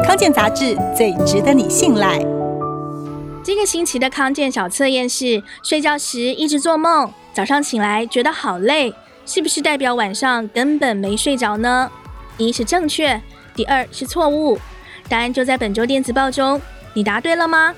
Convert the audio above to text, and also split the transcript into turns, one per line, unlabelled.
康健杂志最值得你信赖。
这个星期的康健小测验是睡觉时一直做梦早上醒来觉得好累是不是代表晚上根本没睡着呢？一是正确第二是错误。答案就在本周电子报中你答对了吗？